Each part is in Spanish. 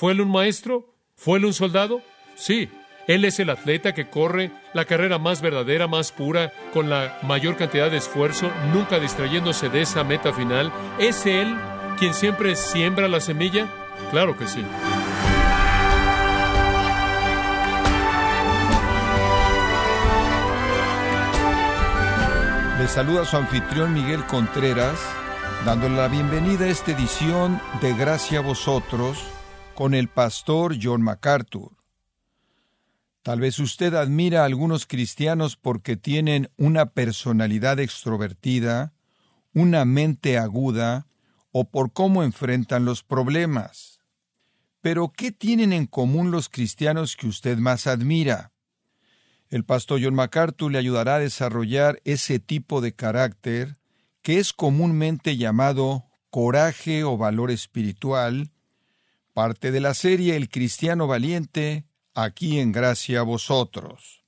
¿Fue él un maestro? ¿Fue él un soldado? Sí, él es el atleta que corre la carrera más verdadera, más pura, con la mayor cantidad de esfuerzo, nunca distrayéndose de esa meta final. ¿Es él quien siempre siembra la semilla? Claro que sí. Le saluda su anfitrión Miguel Contreras, dándole la bienvenida a esta edición de Gracia a vosotros con el pastor John MacArthur. Tal vez usted admira a algunos cristianos porque tienen una personalidad extrovertida, una mente aguda o por cómo enfrentan los problemas. Pero, ¿qué tienen en común los cristianos que usted más admira? El pastor John MacArthur le ayudará a desarrollar ese tipo de carácter que es comúnmente llamado coraje o valor espiritual, parte de la serie El Cristiano Valiente, aquí en gracia a vosotros.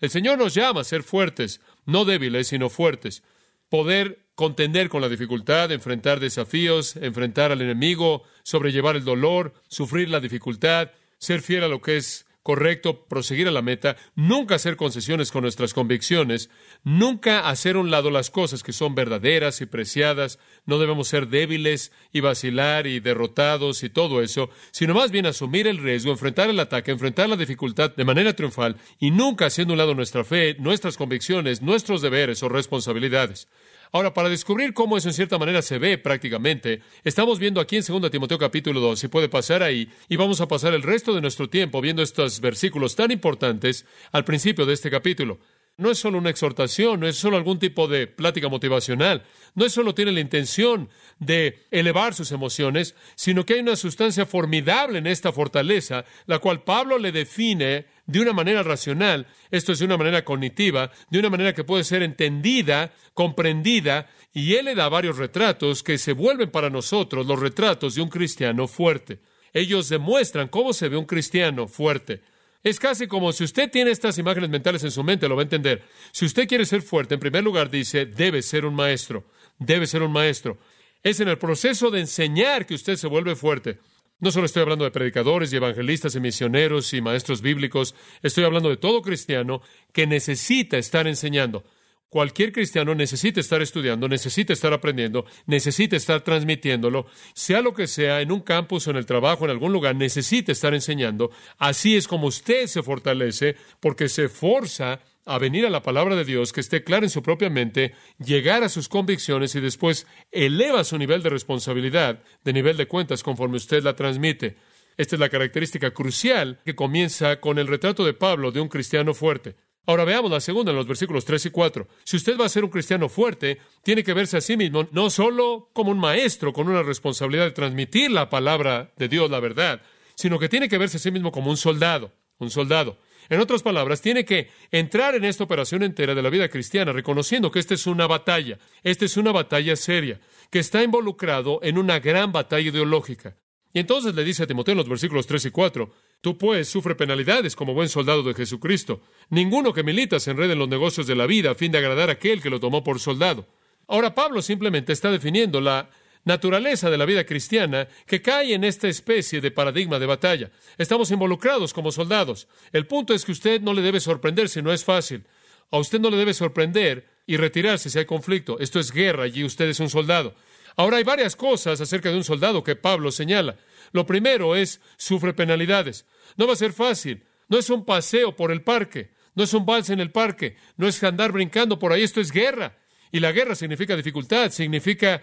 El Señor nos llama a ser fuertes, no débiles, sino fuertes. Poder contender con la dificultad, enfrentar desafíos, enfrentar al enemigo, sobrellevar el dolor, sufrir la dificultad, ser fiel a lo que es correcto, proseguir a la meta, nunca hacer concesiones con nuestras convicciones, nunca hacer un lado las cosas que son verdaderas y preciadas, no debemos ser débiles y vacilar y derrotados y todo eso, sino más bien asumir el riesgo, enfrentar el ataque, enfrentar la dificultad de manera triunfal y nunca haciendo un lado nuestra fe, nuestras convicciones, nuestros deberes o responsabilidades. Ahora, para descubrir cómo eso en cierta manera se ve prácticamente, estamos viendo aquí en 2 Timoteo capítulo 2, si puede pasar ahí, y vamos a pasar el resto de nuestro tiempo viendo estos versículos tan importantes al principio de este capítulo. No es solo una exhortación, no es solo algún tipo de plática motivacional, no es solo tiene la intención de elevar sus emociones, sino que hay una sustancia formidable en esta fortaleza, la cual Pablo le define de una manera racional, esto es de una manera cognitiva, de una manera que puede ser entendida, comprendida, y él le da varios retratos que se vuelven para nosotros los retratos de un cristiano fuerte. Ellos demuestran cómo se ve un cristiano fuerte. Es casi como si usted tiene estas imágenes mentales en su mente, lo va a entender. Si usted quiere ser fuerte, en primer lugar dice, debe ser un maestro, debe ser un maestro. Es en el proceso de enseñar que usted se vuelve fuerte. No solo estoy hablando de predicadores y evangelistas y misioneros y maestros bíblicos, estoy hablando de todo cristiano que necesita estar enseñando. Cualquier cristiano necesita estar estudiando, necesita estar aprendiendo, necesita estar transmitiéndolo, sea lo que sea, en un campus o en el trabajo, en algún lugar, necesita estar enseñando. Así es como usted se fortalece porque se forza a venir a la palabra de Dios, que esté clara en su propia mente, llegar a sus convicciones y después eleva su nivel de responsabilidad, de nivel de cuentas conforme usted la transmite. Esta es la característica crucial que comienza con el retrato de Pablo de un cristiano fuerte. Ahora veamos la segunda en los versículos 3 y 4. Si usted va a ser un cristiano fuerte, tiene que verse a sí mismo no solo como un maestro con una responsabilidad de transmitir la palabra de Dios, la verdad, sino que tiene que verse a sí mismo como un soldado, un soldado. En otras palabras, tiene que entrar en esta operación entera de la vida cristiana, reconociendo que esta es una batalla, esta es una batalla seria, que está involucrado en una gran batalla ideológica. Y entonces le dice a Timoteo en los versículos 3 y 4, tú pues sufre penalidades como buen soldado de Jesucristo. Ninguno que milita se enrede en los negocios de la vida a fin de agradar a aquel que lo tomó por soldado. Ahora Pablo simplemente está definiendo la naturaleza de la vida cristiana que cae en esta especie de paradigma de batalla. Estamos involucrados como soldados. El punto es que usted no le debe sorprender si no es fácil. A usted no le debe sorprender y retirarse si hay conflicto. Esto es guerra y usted es un soldado. Ahora hay varias cosas acerca de un soldado que Pablo señala. Lo primero es sufre penalidades. No va a ser fácil. No es un paseo por el parque. No es un vals en el parque. No es andar brincando por ahí. Esto es guerra. Y la guerra significa dificultad, significa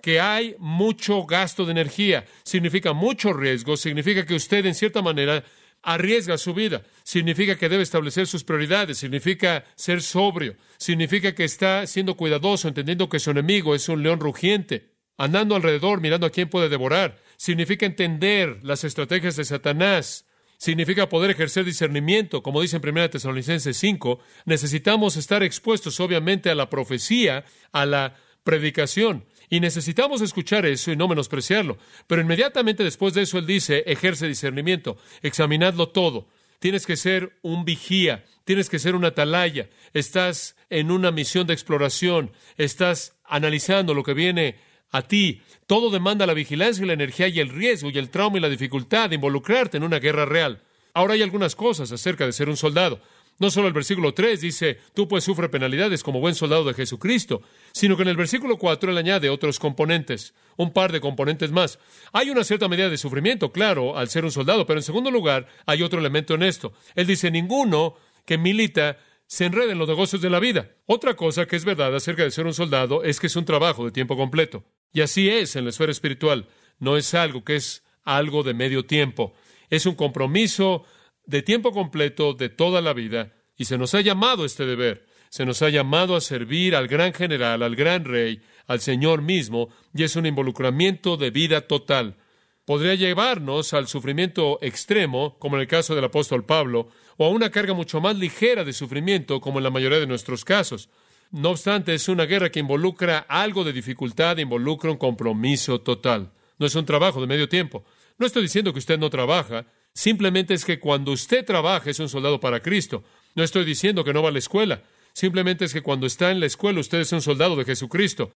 que hay mucho gasto de energía, significa mucho riesgo, significa que usted en cierta manera arriesga su vida, significa que debe establecer sus prioridades, significa ser sobrio, significa que está siendo cuidadoso, entendiendo que su enemigo es un león rugiente, andando alrededor mirando a quién puede devorar, significa entender las estrategias de Satanás, significa poder ejercer discernimiento, como dice en 1 Tesalonicenses 5, necesitamos estar expuestos obviamente a la profecía, a la predicación. Y necesitamos escuchar eso y no menospreciarlo. Pero inmediatamente después de eso él dice, ejerce discernimiento, examinadlo todo. Tienes que ser un vigía, tienes que ser una atalaya, estás en una misión de exploración, estás analizando lo que viene a ti. Todo demanda la vigilancia y la energía y el riesgo y el trauma y la dificultad de involucrarte en una guerra real. Ahora hay algunas cosas acerca de ser un soldado. No solo el versículo 3 dice, tú pues sufre penalidades como buen soldado de Jesucristo, sino que en el versículo 4 él añade otros componentes, un par de componentes más. Hay una cierta medida de sufrimiento, claro, al ser un soldado, pero en segundo lugar hay otro elemento en esto. Él dice, ninguno que milita se enreda en los negocios de la vida. Otra cosa que es verdad acerca de ser un soldado es que es un trabajo de tiempo completo. Y así es en la esfera espiritual. No es algo que es algo de medio tiempo. Es un compromiso de tiempo completo de toda la vida. Y se nos ha llamado este deber. Se nos ha llamado a servir al gran general, al gran rey, al Señor mismo, y es un involucramiento de vida total. Podría llevarnos al sufrimiento extremo, como en el caso del apóstol Pablo, o a una carga mucho más ligera de sufrimiento, como en la mayoría de nuestros casos. No obstante, es una guerra que involucra algo de dificultad, involucra un compromiso total. No es un trabajo de medio tiempo. No estoy diciendo que usted no trabaja, simplemente es que cuando usted trabaja es un soldado para Cristo. No estoy diciendo que no va a la escuela, simplemente es que cuando está en la escuela usted es un soldado de Jesucristo.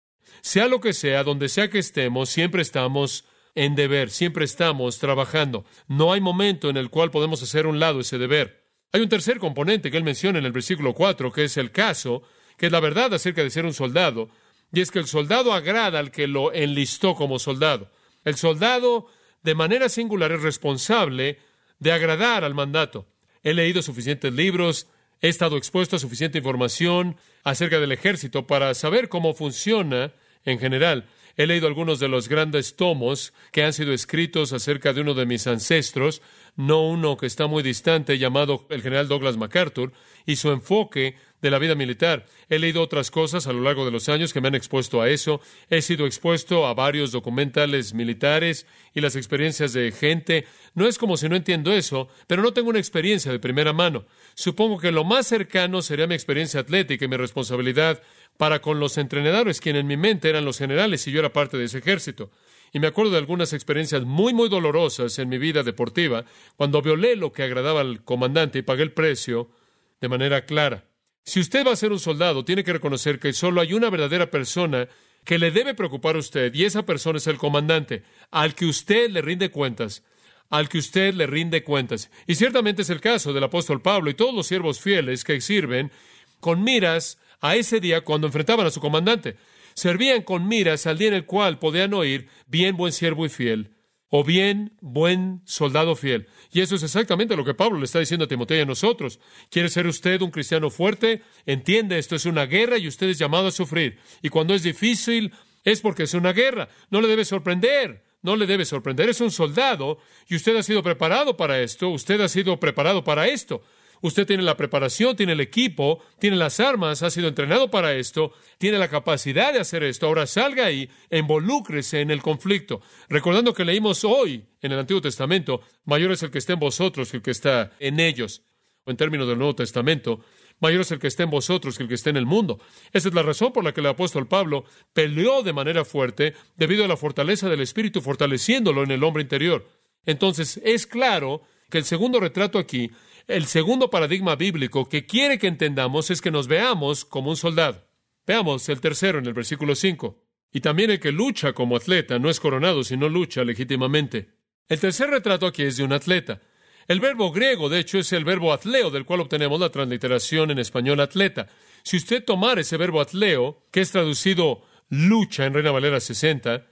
Sea lo que sea, donde sea que estemos, siempre estamos en deber, siempre estamos trabajando. No hay momento en el cual podemos hacer un lado ese deber. Hay un tercer componente que él menciona en el versículo 4, que es el caso que es la verdad acerca de ser un soldado, y es que el soldado agrada al que lo enlistó como soldado. El soldado, de manera singular, es responsable de agradar al mandato. He leído suficientes libros, he estado expuesto a suficiente información acerca del ejército para saber cómo funciona en general. He leído algunos de los grandes tomos que han sido escritos acerca de uno de mis ancestros, no uno que está muy distante, llamado el general Douglas MacArthur, y su enfoque de la vida militar. He leído otras cosas a lo largo de los años que me han expuesto a eso. He sido expuesto a varios documentales militares y las experiencias de gente. No es como si no entiendo eso, pero no tengo una experiencia de primera mano. Supongo que lo más cercano sería mi experiencia atlética y mi responsabilidad para con los entrenadores, quienes en mi mente eran los generales y yo era parte de ese ejército. Y me acuerdo de algunas experiencias muy, muy dolorosas en mi vida deportiva, cuando violé lo que agradaba al comandante y pagué el precio de manera clara. Si usted va a ser un soldado, tiene que reconocer que solo hay una verdadera persona que le debe preocupar a usted, y esa persona es el comandante, al que usted le rinde cuentas, al que usted le rinde cuentas. Y ciertamente es el caso del apóstol Pablo y todos los siervos fieles que sirven con miras a ese día cuando enfrentaban a su comandante. Servían con miras al día en el cual podían oír, bien buen siervo y fiel, o bien buen soldado fiel. Y eso es exactamente lo que Pablo le está diciendo a Timoteo y a nosotros. ¿Quiere ser usted un cristiano fuerte? Entiende, esto es una guerra y usted es llamado a sufrir. Y cuando es difícil, es porque es una guerra. No le debe sorprender. No le debe sorprender. Es un soldado y usted ha sido preparado para esto. Usted ha sido preparado para esto. Usted tiene la preparación, tiene el equipo, tiene las armas, ha sido entrenado para esto, tiene la capacidad de hacer esto. Ahora salga ahí, involúcrese en el conflicto. Recordando que leímos hoy en el Antiguo Testamento, mayor es el que está en vosotros que el que está en ellos. O en términos del Nuevo Testamento, mayor es el que está en vosotros que el que está en el mundo. Esa es la razón por la que el apóstol Pablo peleó de manera fuerte debido a la fortaleza del Espíritu, fortaleciéndolo en el hombre interior. Entonces, es claro que el segundo retrato aquí el segundo paradigma bíblico que quiere que entendamos es que nos veamos como un soldado. Veamos el tercero en el versículo 5. Y también el que lucha como atleta no es coronado, sino lucha legítimamente. El tercer retrato aquí es de un atleta. El verbo griego, de hecho, es el verbo atleo, del cual obtenemos la transliteración en español atleta. Si usted tomara ese verbo atleo, que es traducido lucha en Reina Valera 60,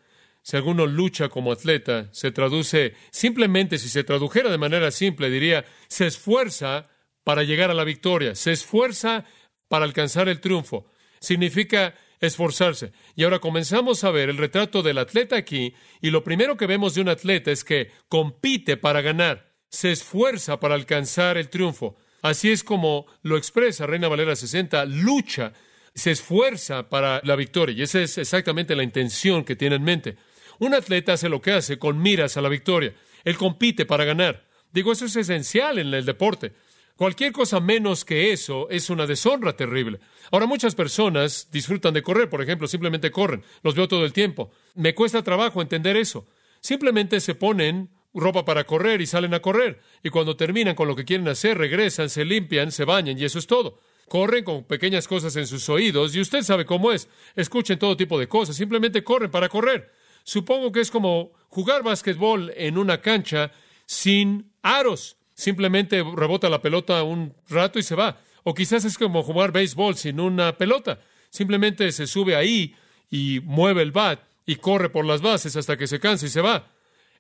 si alguno lucha como atleta, se traduce simplemente, si se tradujera de manera simple, diría, se esfuerza para llegar a la victoria, se esfuerza para alcanzar el triunfo. Significa esforzarse. Y ahora comenzamos a ver el retrato del atleta aquí, y lo primero que vemos de un atleta es que compite para ganar, se esfuerza para alcanzar el triunfo. Así es como lo expresa Reina Valera 60, lucha, se esfuerza para la victoria, y esa es exactamente la intención que tiene en mente. Un atleta hace lo que hace con miras a la victoria. Él compite para ganar. Digo, eso es esencial en el deporte. Cualquier cosa menos que eso es una deshonra terrible. Ahora muchas personas disfrutan de correr, por ejemplo, simplemente corren. Los veo todo el tiempo. Me cuesta trabajo entender eso. Simplemente se ponen ropa para correr y salen a correr. Y cuando terminan con lo que quieren hacer, regresan, se limpian, se bañan y eso es todo. Corren con pequeñas cosas en sus oídos y usted sabe cómo es. Escuchen todo tipo de cosas, simplemente corren para correr. Supongo que es como jugar básquetbol en una cancha sin aros. Simplemente rebota la pelota un rato y se va. O quizás es como jugar béisbol sin una pelota. Simplemente se sube ahí y mueve el bat y corre por las bases hasta que se cansa y se va.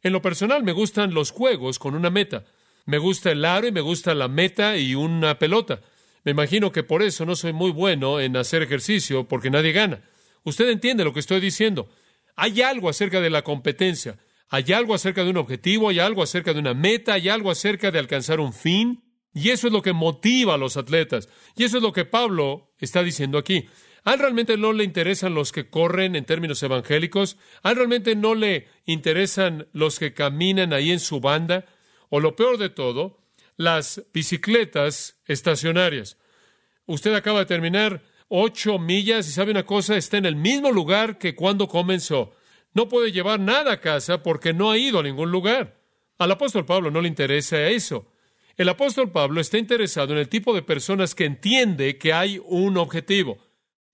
En lo personal me gustan los juegos con una meta. Me gusta el aro y me gusta la meta y una pelota. Me imagino que por eso no soy muy bueno en hacer ejercicio, porque nadie gana. Usted entiende lo que estoy diciendo. Hay algo acerca de la competencia, hay algo acerca de un objetivo, hay algo acerca de una meta, hay algo acerca de alcanzar un fin, y eso es lo que motiva a los atletas. Y eso es lo que Pablo está diciendo aquí. ¿A realmente no le interesan los que corren en términos evangélicos? ¿A realmente no le interesan los que caminan ahí en su banda? O lo peor de todo, las bicicletas estacionarias. Usted acaba de terminar ocho millas y sabe una cosa, está en el mismo lugar que cuando comenzó. No puede llevar nada a casa porque no ha ido a ningún lugar. Al apóstol Pablo no le interesa eso. El apóstol Pablo está interesado en el tipo de personas que entiende que hay un objetivo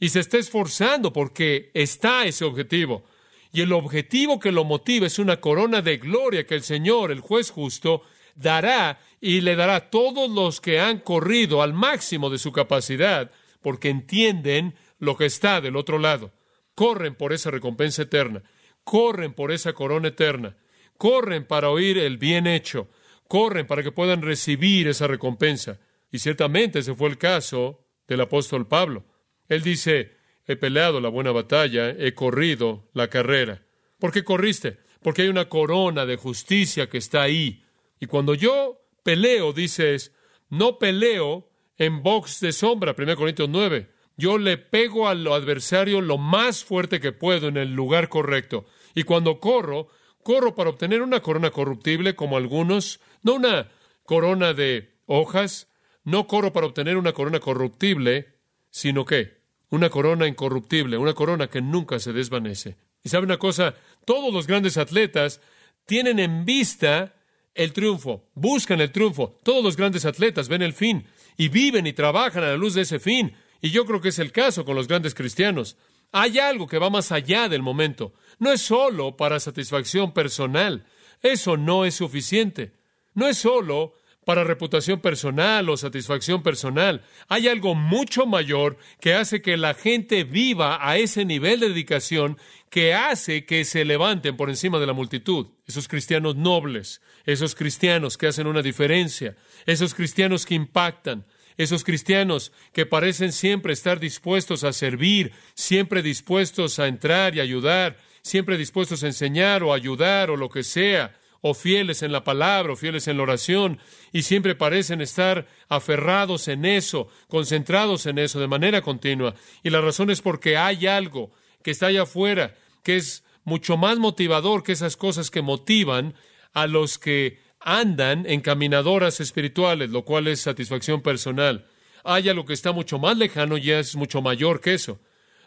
y se está esforzando porque está ese objetivo. Y el objetivo que lo motiva es una corona de gloria que el Señor, el juez justo, dará y le dará a todos los que han corrido al máximo de su capacidad, porque entienden lo que está del otro lado. Corren por esa recompensa eterna, corren por esa corona eterna, corren para oír el bien hecho, corren para que puedan recibir esa recompensa. Y ciertamente ese fue el caso del apóstol Pablo. Él dice, he peleado la buena batalla, he corrido la carrera. ¿Por qué corriste? Porque hay una corona de justicia que está ahí. Y cuando yo peleo, dices, no peleo en box de sombra, 1 Corintios 9. Yo le pego al adversario lo más fuerte que puedo en el lugar correcto. Y cuando corro, corro para obtener una corona corruptible como algunos, no una corona de hojas, no corro para obtener una corona corruptible, sino que una corona incorruptible, una corona que nunca se desvanece. Y sabe una cosa, todos los grandes atletas tienen en vista el triunfo, buscan el triunfo. Todos los grandes atletas ven el fin y viven y trabajan a la luz de ese fin. Y yo creo que es el caso con los grandes cristianos. Hay algo que va más allá del momento. No es solo para satisfacción personal. Eso no es suficiente. No es solo para reputación personal o satisfacción personal. Hay algo mucho mayor que hace que la gente viva a ese nivel de dedicación que hace que se levanten por encima de la multitud. Esos cristianos nobles, esos cristianos que hacen una diferencia, esos cristianos que impactan, esos cristianos que parecen siempre estar dispuestos a servir, siempre dispuestos a entrar y ayudar, siempre dispuestos a enseñar o ayudar o lo que sea o fieles en la palabra, o fieles en la oración, y siempre parecen estar aferrados en eso, concentrados en eso de manera continua. Y la razón es porque hay algo que está allá afuera, que es mucho más motivador que esas cosas que motivan a los que andan en caminadoras espirituales, lo cual es satisfacción personal. Hay algo que está mucho más lejano y es mucho mayor que eso.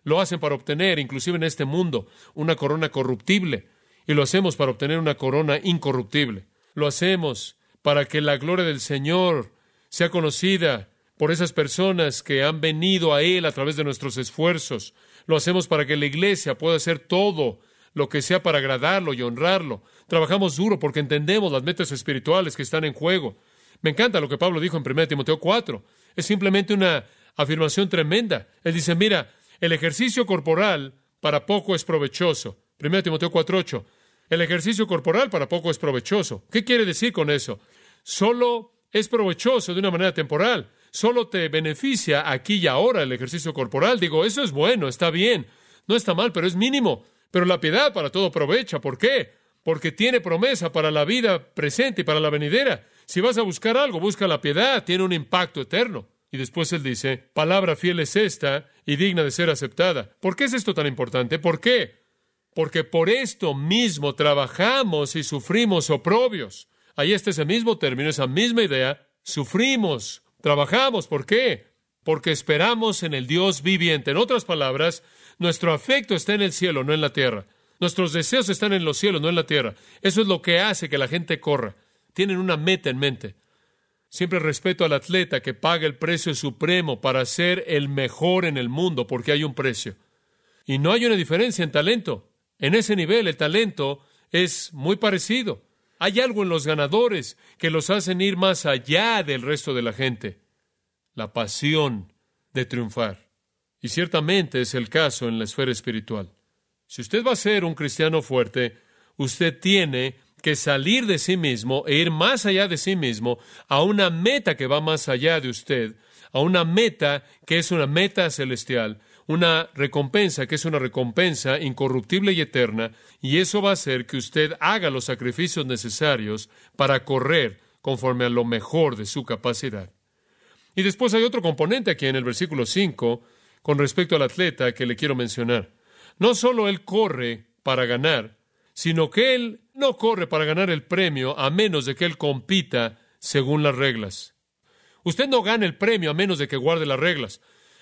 Lo hacen para obtener, inclusive en este mundo, una corona corruptible y lo hacemos para obtener una corona incorruptible. Lo hacemos para que la gloria del Señor sea conocida por esas personas que han venido a Él a través de nuestros esfuerzos. Lo hacemos para que la iglesia pueda hacer todo lo que sea para agradarlo y honrarlo. Trabajamos duro porque entendemos las metas espirituales que están en juego. Me encanta lo que Pablo dijo en 1 Timoteo 4. Es simplemente una afirmación tremenda. Él dice, mira, el ejercicio corporal para poco es provechoso. 1 Timoteo 4.8. El ejercicio corporal para poco es provechoso. ¿Qué quiere decir con eso? Solo es provechoso de una manera temporal. Solo te beneficia aquí y ahora el ejercicio corporal. Digo, eso es bueno, está bien. No está mal, pero es mínimo. Pero la piedad para todo aprovecha. ¿Por qué? Porque tiene promesa para la vida presente y para la venidera. Si vas a buscar algo, busca la piedad, tiene un impacto eterno. Y después él dice, palabra fiel es esta y digna de ser aceptada. ¿Por qué es esto tan importante? ¿Por qué? Porque por esto mismo trabajamos y sufrimos oprobios. Ahí está ese mismo término, esa misma idea. Sufrimos, trabajamos. ¿Por qué? Porque esperamos en el Dios viviente. En otras palabras, nuestro afecto está en el cielo, no en la tierra. Nuestros deseos están en los cielos, no en la tierra. Eso es lo que hace que la gente corra. Tienen una meta en mente. Siempre respeto al atleta que paga el precio supremo para ser el mejor en el mundo, porque hay un precio. Y no hay una diferencia en talento. En ese nivel el talento es muy parecido. Hay algo en los ganadores que los hacen ir más allá del resto de la gente. La pasión de triunfar. Y ciertamente es el caso en la esfera espiritual. Si usted va a ser un cristiano fuerte, usted tiene que salir de sí mismo e ir más allá de sí mismo a una meta que va más allá de usted, a una meta que es una meta celestial, una recompensa que es una recompensa incorruptible y eterna, y eso va a hacer que usted haga los sacrificios necesarios para correr conforme a lo mejor de su capacidad. Y después hay otro componente aquí en el versículo 5 con respecto al atleta que le quiero mencionar. No solo él corre para ganar, sino que él no corre para ganar el premio a menos de que él compita según las reglas. Usted no gana el premio a menos de que guarde las reglas.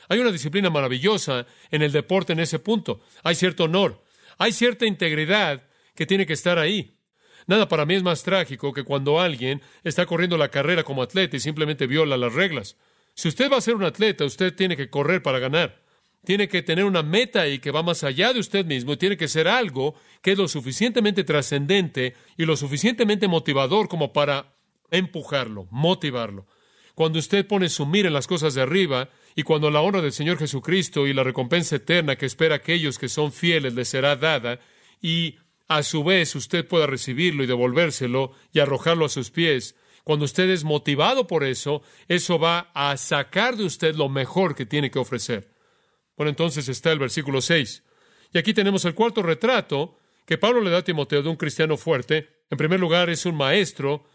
Hay una disciplina maravillosa en el deporte en ese punto. Hay cierto honor, hay cierta integridad que tiene que estar ahí. Nada para mí es más trágico que cuando alguien está corriendo la carrera como atleta y simplemente viola las reglas. Si usted va a ser un atleta, usted tiene que correr para ganar. Tiene que tener una meta y que va más allá de usted mismo y tiene que ser algo que es lo suficientemente trascendente y lo suficientemente motivador como para empujarlo, motivarlo. Cuando usted pone su mira en las cosas de arriba y cuando la honra del Señor Jesucristo y la recompensa eterna que espera aquellos que son fieles le será dada y a su vez usted pueda recibirlo y devolvérselo y arrojarlo a sus pies, cuando usted es motivado por eso, eso va a sacar de usted lo mejor que tiene que ofrecer. Bueno, entonces está el versículo 6. Y aquí tenemos el cuarto retrato que Pablo le da a Timoteo de un cristiano fuerte. En primer lugar, es un maestro.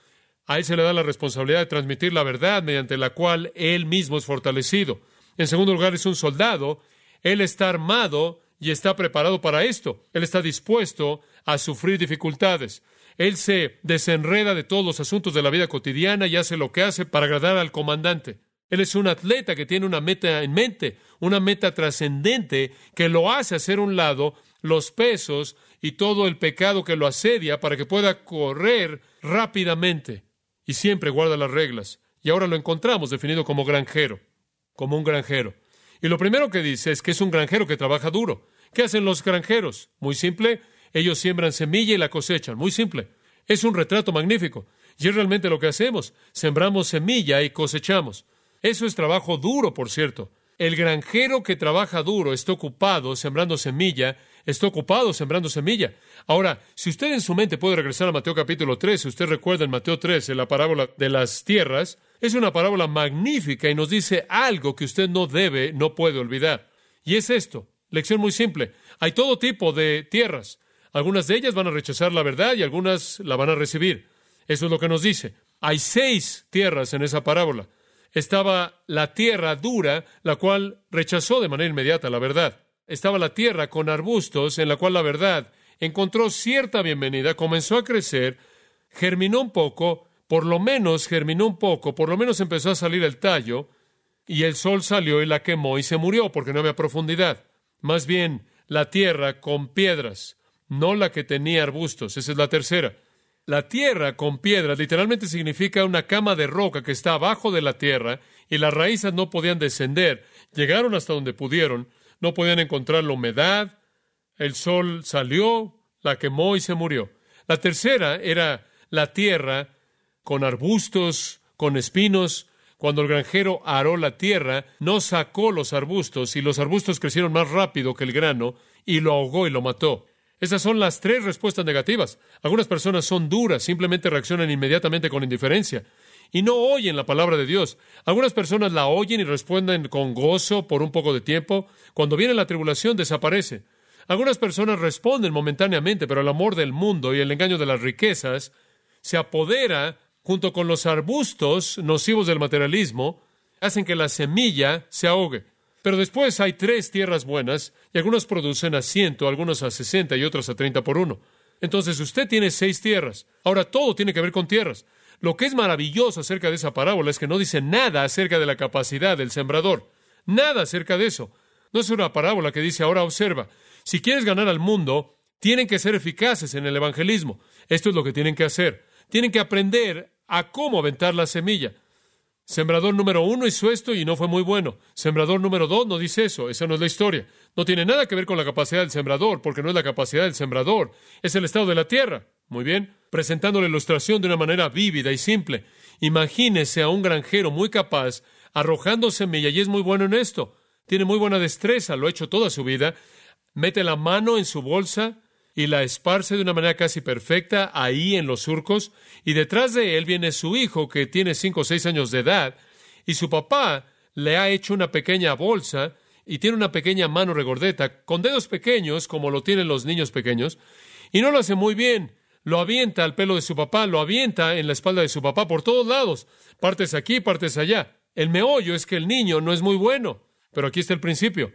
A él se le da la responsabilidad de transmitir la verdad mediante la cual él mismo es fortalecido. En segundo lugar, es un soldado. Él está armado y está preparado para esto. Él está dispuesto a sufrir dificultades. Él se desenreda de todos los asuntos de la vida cotidiana y hace lo que hace para agradar al comandante. Él es un atleta que tiene una meta en mente, una meta trascendente que lo hace hacer un lado los pesos y todo el pecado que lo asedia para que pueda correr rápidamente. Y siempre guarda las reglas. Y ahora lo encontramos definido como granjero, como un granjero. Y lo primero que dice es que es un granjero que trabaja duro. ¿Qué hacen los granjeros? Muy simple, ellos siembran semilla y la cosechan. Muy simple. Es un retrato magnífico. Y es realmente lo que hacemos. Sembramos semilla y cosechamos. Eso es trabajo duro, por cierto. El granjero que trabaja duro está ocupado sembrando semilla, está ocupado sembrando semilla. Ahora, si usted en su mente puede regresar a Mateo capítulo 13, usted recuerda en Mateo 13 la parábola de las tierras, es una parábola magnífica y nos dice algo que usted no debe, no puede olvidar. Y es esto, lección muy simple. Hay todo tipo de tierras. Algunas de ellas van a rechazar la verdad y algunas la van a recibir. Eso es lo que nos dice. Hay seis tierras en esa parábola. Estaba la tierra dura, la cual rechazó de manera inmediata la verdad. Estaba la tierra con arbustos, en la cual la verdad encontró cierta bienvenida, comenzó a crecer, germinó un poco, por lo menos germinó un poco, por lo menos empezó a salir el tallo, y el sol salió y la quemó y se murió porque no había profundidad. Más bien, la tierra con piedras, no la que tenía arbustos. Esa es la tercera. La tierra con piedras literalmente significa una cama de roca que está abajo de la tierra y las raíces no podían descender. Llegaron hasta donde pudieron, no podían encontrar la humedad, el sol salió, la quemó y se murió. La tercera era la tierra con arbustos, con espinos. Cuando el granjero aró la tierra, no sacó los arbustos y los arbustos crecieron más rápido que el grano y lo ahogó y lo mató. Esas son las tres respuestas negativas. Algunas personas son duras, simplemente reaccionan inmediatamente con indiferencia y no oyen la palabra de Dios. Algunas personas la oyen y responden con gozo por un poco de tiempo. Cuando viene la tribulación desaparece. Algunas personas responden momentáneamente, pero el amor del mundo y el engaño de las riquezas se apodera junto con los arbustos nocivos del materialismo, hacen que la semilla se ahogue. Pero después hay tres tierras buenas y algunos producen a ciento, algunos a sesenta y otros a treinta por uno. Entonces usted tiene seis tierras. Ahora todo tiene que ver con tierras. Lo que es maravilloso acerca de esa parábola es que no dice nada acerca de la capacidad del sembrador. Nada acerca de eso. No es una parábola que dice ahora observa. Si quieres ganar al mundo, tienen que ser eficaces en el evangelismo. Esto es lo que tienen que hacer. Tienen que aprender a cómo aventar la semilla. Sembrador número uno hizo esto y no fue muy bueno. Sembrador número dos no dice eso. Esa no es la historia. No tiene nada que ver con la capacidad del sembrador, porque no es la capacidad del sembrador. Es el estado de la tierra. Muy bien. Presentando la ilustración de una manera vívida y simple. Imagínese a un granjero muy capaz arrojando semilla y es muy bueno en esto. Tiene muy buena destreza, lo ha hecho toda su vida. Mete la mano en su bolsa y la esparce de una manera casi perfecta ahí en los surcos, y detrás de él viene su hijo que tiene cinco o seis años de edad, y su papá le ha hecho una pequeña bolsa y tiene una pequeña mano regordeta, con dedos pequeños, como lo tienen los niños pequeños, y no lo hace muy bien. Lo avienta al pelo de su papá, lo avienta en la espalda de su papá por todos lados, partes aquí, partes allá. El meollo es que el niño no es muy bueno, pero aquí está el principio.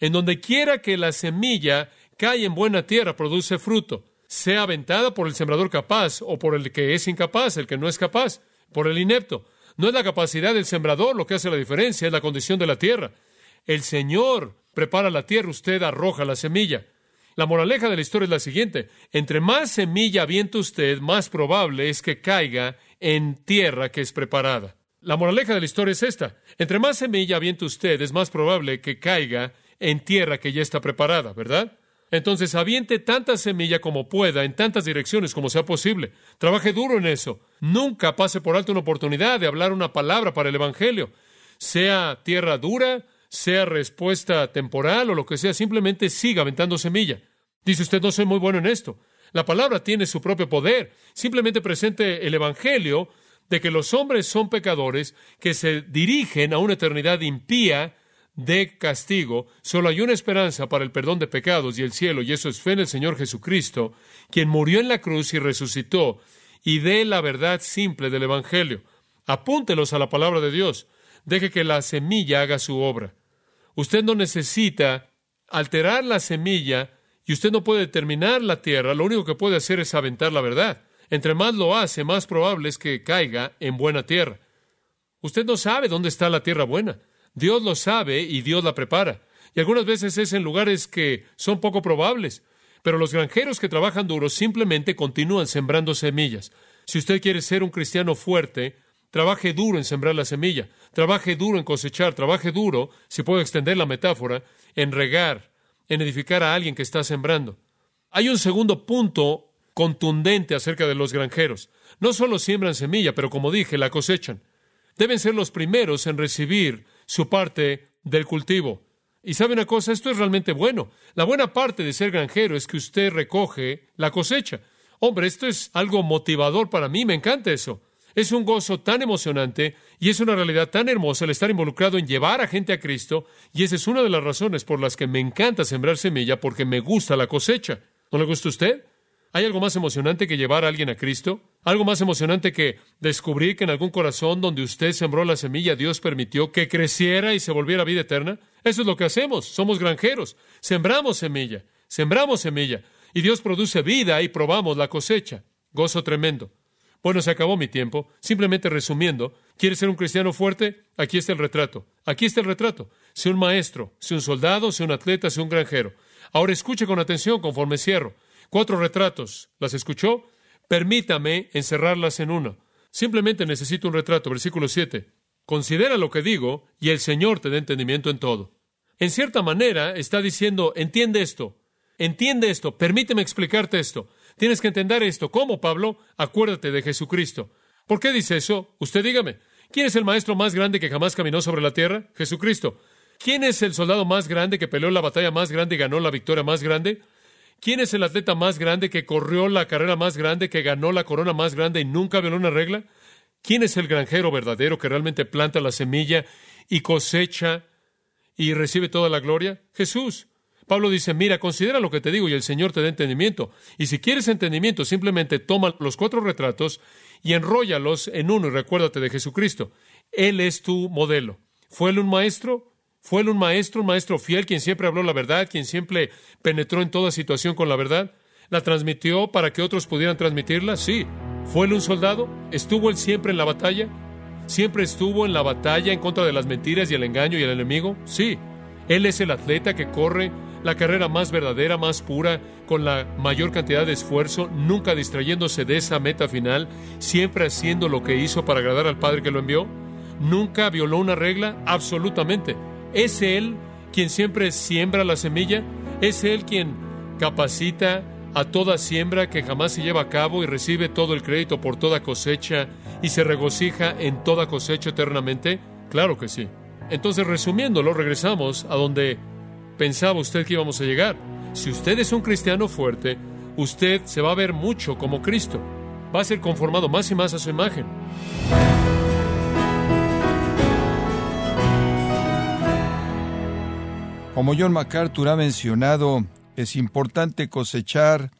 En donde quiera que la semilla cae en buena tierra, produce fruto, sea aventada por el sembrador capaz o por el que es incapaz, el que no es capaz, por el inepto. No es la capacidad del sembrador lo que hace la diferencia, es la condición de la tierra. El Señor prepara la tierra, usted arroja la semilla. La moraleja de la historia es la siguiente. Entre más semilla avienta usted, más probable es que caiga en tierra que es preparada. La moraleja de la historia es esta. Entre más semilla avienta usted, es más probable que caiga en tierra que ya está preparada, ¿verdad? Entonces aviente tanta semilla como pueda, en tantas direcciones como sea posible. Trabaje duro en eso. Nunca pase por alto una oportunidad de hablar una palabra para el Evangelio. Sea tierra dura, sea respuesta temporal o lo que sea, simplemente siga aventando semilla. Dice usted, no soy muy bueno en esto. La palabra tiene su propio poder. Simplemente presente el Evangelio de que los hombres son pecadores que se dirigen a una eternidad impía de castigo, solo hay una esperanza para el perdón de pecados y el cielo, y eso es fe en el Señor Jesucristo, quien murió en la cruz y resucitó, y dé la verdad simple del Evangelio. Apúntelos a la palabra de Dios. Deje que la semilla haga su obra. Usted no necesita alterar la semilla y usted no puede determinar la tierra. Lo único que puede hacer es aventar la verdad. Entre más lo hace, más probable es que caiga en buena tierra. Usted no sabe dónde está la tierra buena. Dios lo sabe y Dios la prepara. Y algunas veces es en lugares que son poco probables. Pero los granjeros que trabajan duro simplemente continúan sembrando semillas. Si usted quiere ser un cristiano fuerte, trabaje duro en sembrar la semilla, trabaje duro en cosechar, trabaje duro, si puedo extender la metáfora, en regar, en edificar a alguien que está sembrando. Hay un segundo punto contundente acerca de los granjeros. No solo siembran semilla, pero como dije, la cosechan. Deben ser los primeros en recibir su parte del cultivo. Y sabe una cosa, esto es realmente bueno. La buena parte de ser granjero es que usted recoge la cosecha. Hombre, esto es algo motivador para mí, me encanta eso. Es un gozo tan emocionante y es una realidad tan hermosa el estar involucrado en llevar a gente a Cristo, y esa es una de las razones por las que me encanta sembrar semilla, porque me gusta la cosecha. ¿No le gusta a usted? ¿Hay algo más emocionante que llevar a alguien a Cristo? ¿Algo más emocionante que descubrir que en algún corazón donde usted sembró la semilla, Dios permitió que creciera y se volviera vida eterna? Eso es lo que hacemos. Somos granjeros. Sembramos semilla. Sembramos semilla. Y Dios produce vida y probamos la cosecha. Gozo tremendo. Bueno, se acabó mi tiempo. Simplemente resumiendo, ¿quieres ser un cristiano fuerte? Aquí está el retrato. Aquí está el retrato. Sea un maestro, sea un soldado, sea un atleta, sea un granjero. Ahora escuche con atención conforme cierro. Cuatro retratos. ¿Las escuchó? Permítame encerrarlas en uno. Simplemente necesito un retrato. Versículo 7. Considera lo que digo y el Señor te dé entendimiento en todo. En cierta manera está diciendo, entiende esto, entiende esto, permíteme explicarte esto. Tienes que entender esto. ¿Cómo, Pablo? Acuérdate de Jesucristo. ¿Por qué dice eso? Usted dígame. ¿Quién es el maestro más grande que jamás caminó sobre la tierra? Jesucristo. ¿Quién es el soldado más grande que peleó la batalla más grande y ganó la victoria más grande? ¿Quién es el atleta más grande que corrió la carrera más grande, que ganó la corona más grande y nunca violó una regla? ¿Quién es el granjero verdadero que realmente planta la semilla y cosecha y recibe toda la gloria? Jesús. Pablo dice, mira, considera lo que te digo y el Señor te da entendimiento. Y si quieres entendimiento, simplemente toma los cuatro retratos y enróllalos en uno y recuérdate de Jesucristo. Él es tu modelo. ¿Fue él un maestro? ¿Fue él un maestro, un maestro fiel, quien siempre habló la verdad, quien siempre penetró en toda situación con la verdad? ¿La transmitió para que otros pudieran transmitirla? Sí. ¿Fue él un soldado? ¿Estuvo él siempre en la batalla? ¿Siempre estuvo en la batalla en contra de las mentiras y el engaño y el enemigo? Sí. Él es el atleta que corre la carrera más verdadera, más pura, con la mayor cantidad de esfuerzo, nunca distrayéndose de esa meta final, siempre haciendo lo que hizo para agradar al Padre que lo envió. nunca violó una regla? Absolutamente. ¿Es Él quien siempre siembra la semilla? ¿Es Él quien capacita a toda siembra que jamás se lleva a cabo y recibe todo el crédito por toda cosecha y se regocija en toda cosecha eternamente? Claro que sí. Entonces, resumiéndolo, regresamos a donde pensaba usted que íbamos a llegar. Si usted es un cristiano fuerte, usted se va a ver mucho como Cristo. Va a ser conformado más y más a su imagen. Como John MacArthur ha mencionado, es importante cosechar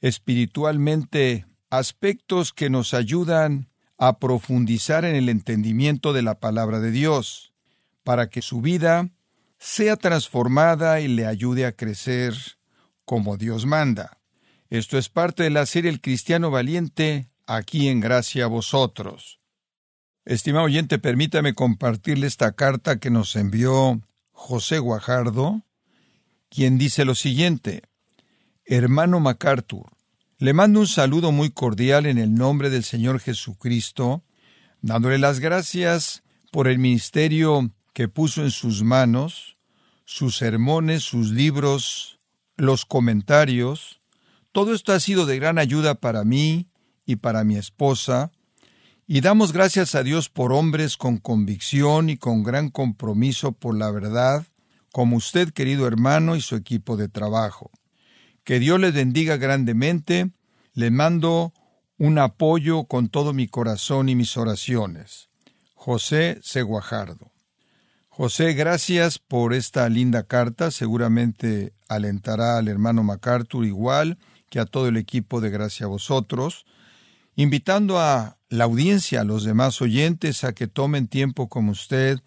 espiritualmente aspectos que nos ayudan a profundizar en el entendimiento de la palabra de Dios, para que su vida sea transformada y le ayude a crecer como Dios manda. Esto es parte de la serie El Cristiano Valiente, aquí en Gracia a vosotros. Estimado oyente, permítame compartirle esta carta que nos envió José Guajardo, quien dice lo siguiente, Hermano MacArthur, le mando un saludo muy cordial en el nombre del Señor Jesucristo, dándole las gracias por el ministerio que puso en sus manos, sus sermones, sus libros, los comentarios. Todo esto ha sido de gran ayuda para mí y para mi esposa, y damos gracias a Dios por hombres con convicción y con gran compromiso por la verdad, como usted, querido hermano, y su equipo de trabajo. Que Dios les bendiga grandemente. Le mando un apoyo con todo mi corazón y mis oraciones. José Seguajardo. José, gracias por esta linda carta. Seguramente alentará al hermano MacArthur igual que a todo el equipo de Gracia a vosotros invitando a la audiencia, a los demás oyentes, a que tomen tiempo como usted.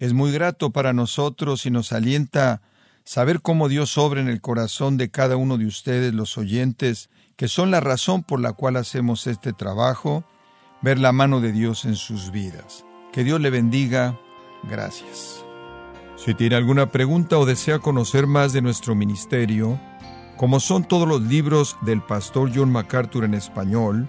Es muy grato para nosotros y nos alienta saber cómo Dios obra en el corazón de cada uno de ustedes, los oyentes, que son la razón por la cual hacemos este trabajo, ver la mano de Dios en sus vidas. Que Dios le bendiga. Gracias. Si tiene alguna pregunta o desea conocer más de nuestro ministerio, como son todos los libros del pastor John MacArthur en español,